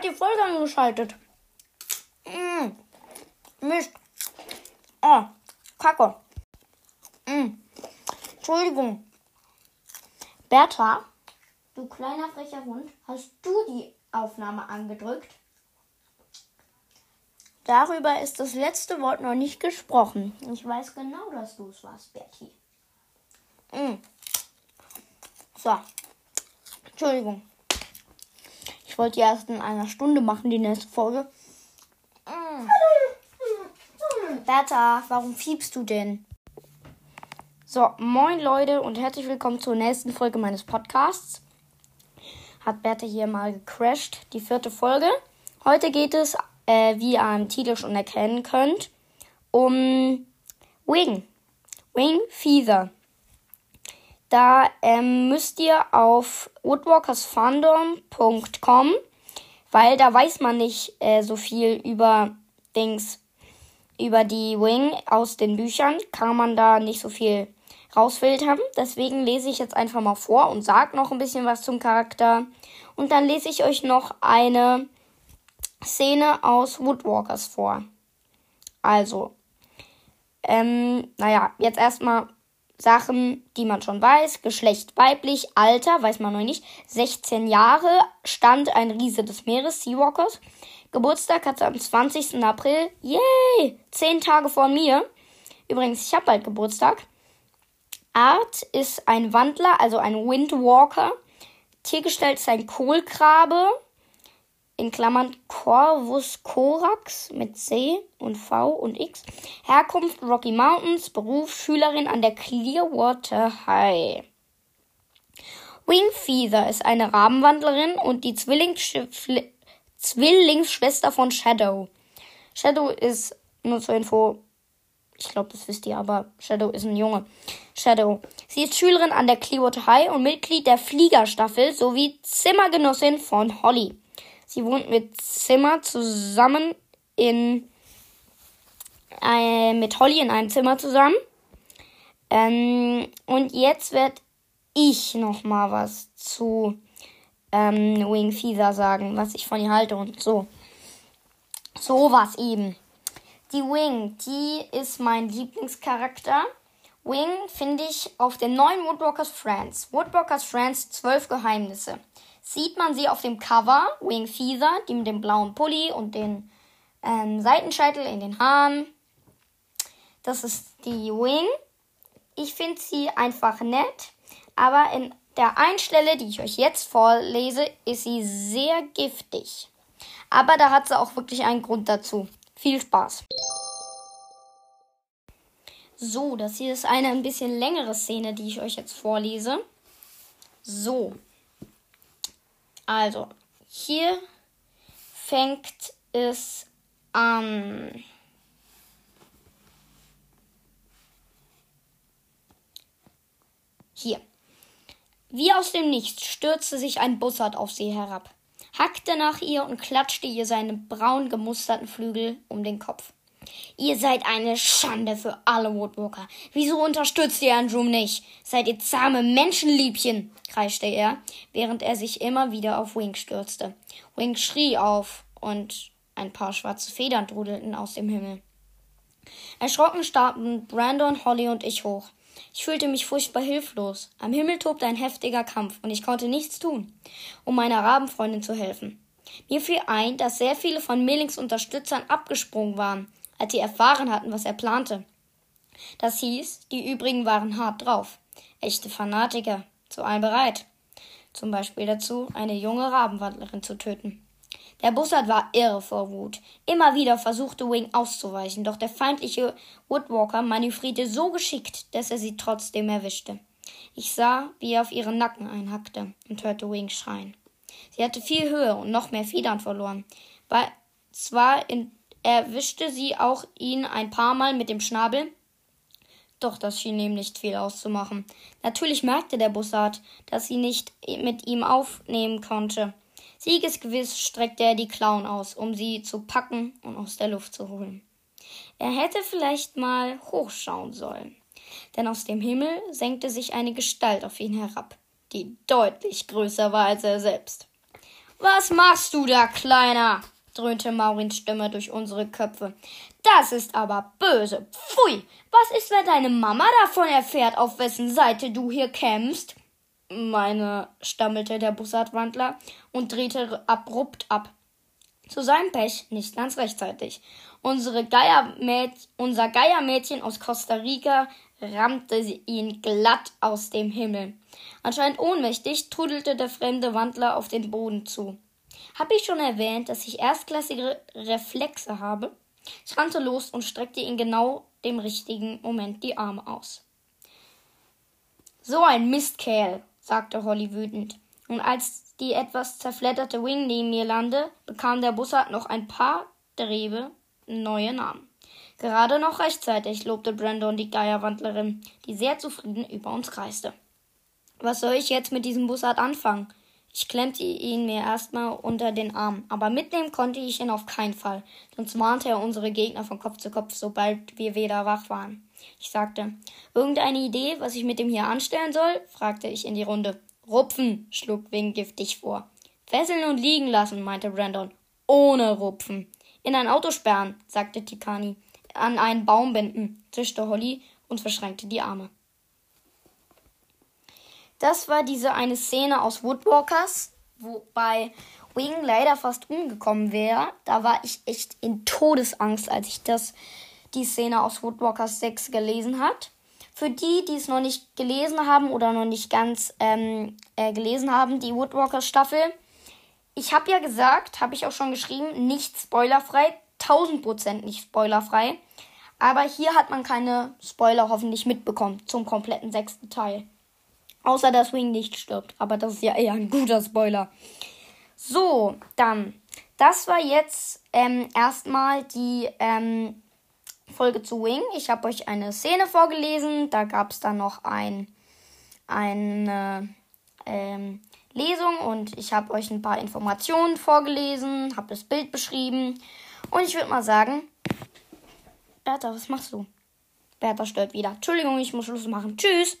hat die Folge angeschaltet? Mm. Mist. Oh, Kacke. Mm. Entschuldigung. Bertha, du kleiner frecher Hund, hast du die Aufnahme angedrückt? Darüber ist das letzte Wort noch nicht gesprochen. Ich weiß genau, dass du es warst, Bertie. Mm. So. Entschuldigung. Ich wollte die erst in einer Stunde machen, die nächste Folge. Mm. Bertha, warum fiebst du denn? So, moin Leute und herzlich willkommen zur nächsten Folge meines Podcasts. Hat Bertha hier mal gecrashed, die vierte Folge. Heute geht es, äh, wie ihr am Titel schon erkennen könnt, um Wing. Wing Feather. Da ähm, müsst ihr auf woodwalkersfandom.com, weil da weiß man nicht äh, so viel über Dings, über die Wing aus den Büchern, kann man da nicht so viel rausfiltern. Deswegen lese ich jetzt einfach mal vor und sage noch ein bisschen was zum Charakter. Und dann lese ich euch noch eine Szene aus Woodwalkers vor. Also, ähm, naja, jetzt erstmal Sachen, die man schon weiß. Geschlecht weiblich, Alter, weiß man noch nicht. 16 Jahre, Stand ein Riese des Meeres, Seawalkers. Geburtstag hat sie am 20. April. Yay! Zehn Tage vor mir. Übrigens, ich habe bald Geburtstag. Art ist ein Wandler, also ein Windwalker. Tiergestalt ist ein Kohlkrabe. In Klammern Corvus corax mit C und V und X. Herkunft Rocky Mountains. Beruf Schülerin an der Clearwater High. Wingfeather ist eine Rabenwandlerin und die Zwillingsschwester von Shadow. Shadow ist, nur zur Info, ich glaube, das wisst ihr, aber Shadow ist ein Junge. Shadow. Sie ist Schülerin an der Clearwater High und Mitglied der Fliegerstaffel sowie Zimmergenossin von Holly. Sie wohnt mit Zimmer zusammen in äh, mit Holly in einem Zimmer zusammen. Ähm, und jetzt werde ich noch mal was zu ähm, Wing Feather sagen, was ich von ihr halte und so. So was eben. Die Wing, die ist mein Lieblingscharakter. Wing finde ich auf den neuen Woodwalkers Friends. Woodwalkers Friends 12 Geheimnisse. Sieht man sie auf dem Cover, Wing Feather, die mit dem blauen Pulli und den ähm, Seitenscheitel in den Haaren. Das ist die Wing. Ich finde sie einfach nett, aber in der einen die ich euch jetzt vorlese, ist sie sehr giftig. Aber da hat sie auch wirklich einen Grund dazu. Viel Spaß. So, das hier ist eine ein bisschen längere Szene, die ich euch jetzt vorlese. So. Also, hier fängt es an. Hier. Wie aus dem Nichts stürzte sich ein Bussard auf sie herab hackte nach ihr und klatschte ihr seine braun gemusterten Flügel um den Kopf. Ihr seid eine Schande für alle Woodwalker. Wieso unterstützt ihr Andrew nicht? Seid ihr zahme Menschenliebchen, kreischte er, während er sich immer wieder auf Wink stürzte. Wink schrie auf und ein paar schwarze Federn trudelten aus dem Himmel. Erschrocken starrten Brandon, Holly und ich hoch. Ich fühlte mich furchtbar hilflos. Am Himmel tobte ein heftiger Kampf und ich konnte nichts tun, um meiner Rabenfreundin zu helfen. Mir fiel ein, dass sehr viele von Melings Unterstützern abgesprungen waren, als sie erfahren hatten, was er plante. Das hieß, die übrigen waren hart drauf. Echte Fanatiker, zu allem bereit. Zum Beispiel dazu, eine junge Rabenwandlerin zu töten. Der Bussard war irre vor Wut. Immer wieder versuchte Wing auszuweichen, doch der feindliche Woodwalker manövrierte so geschickt, dass er sie trotzdem erwischte. Ich sah, wie er auf ihren Nacken einhackte und hörte Wing schreien. Sie hatte viel Höhe und noch mehr Federn verloren. Zwar in, erwischte sie auch ihn ein paar Mal mit dem Schnabel, doch das schien ihm nicht viel auszumachen. Natürlich merkte der Bussard, dass sie nicht mit ihm aufnehmen konnte. Siegesgewiss streckte er die Klauen aus, um sie zu packen und aus der Luft zu holen. Er hätte vielleicht mal hochschauen sollen, denn aus dem Himmel senkte sich eine Gestalt auf ihn herab, die deutlich größer war als er selbst. Was machst du da, Kleiner? Dröhnte Maurins Stimme durch unsere Köpfe. Das ist aber böse. Pfui! Was ist, wenn deine Mama davon erfährt, auf wessen Seite du hier kämpfst? Meine, stammelte der Bussardwandler und drehte abrupt ab. Zu seinem Pech nicht ganz rechtzeitig. Unsere Geiermäd unser Geiermädchen aus Costa Rica rammte ihn glatt aus dem Himmel. Anscheinend ohnmächtig trudelte der fremde Wandler auf den Boden zu. Hab ich schon erwähnt, dass ich erstklassige Reflexe habe? Ich rannte los und streckte in genau dem richtigen Moment die Arme aus. So ein Mistkerl, sagte Holly wütend. Und als die etwas zerfledderte Wing neben mir landete, bekam der Bussard noch ein paar Drebe neue Namen. Gerade noch rechtzeitig, lobte Brandon die Geierwandlerin, die sehr zufrieden über uns kreiste. Was soll ich jetzt mit diesem Bussard anfangen? Ich klemmte ihn mir erstmal unter den Arm, aber mitnehmen konnte ich ihn auf keinen Fall, sonst warnte er unsere Gegner von Kopf zu Kopf, sobald wir wieder wach waren. Ich sagte, irgendeine Idee, was ich mit dem hier anstellen soll? fragte ich in die Runde. Rupfen, schlug Wing giftig vor. Fesseln und liegen lassen, meinte Brandon. Ohne Rupfen. In ein Auto sperren, sagte Tikani. An einen Baum binden, zischte Holly und verschränkte die Arme. Das war diese eine Szene aus Woodwalkers, wobei Wing leider fast umgekommen wäre. Da war ich echt in Todesangst, als ich das, die Szene aus Woodwalkers 6 gelesen hat. Für die, die es noch nicht gelesen haben oder noch nicht ganz ähm, äh, gelesen haben, die Woodwalkers Staffel. Ich habe ja gesagt, habe ich auch schon geschrieben, nicht spoilerfrei, 1000% nicht spoilerfrei. Aber hier hat man keine Spoiler hoffentlich mitbekommen zum kompletten sechsten Teil. Außer dass Wing nicht stirbt. Aber das ist ja eher ein guter Spoiler. So, dann. Das war jetzt ähm, erstmal die ähm, Folge zu Wing. Ich habe euch eine Szene vorgelesen. Da gab es dann noch ein, eine ähm, Lesung und ich habe euch ein paar Informationen vorgelesen, habe das Bild beschrieben. Und ich würde mal sagen, Bertha, was machst du? Bertha stört wieder. Entschuldigung, ich muss Schluss machen. Tschüss.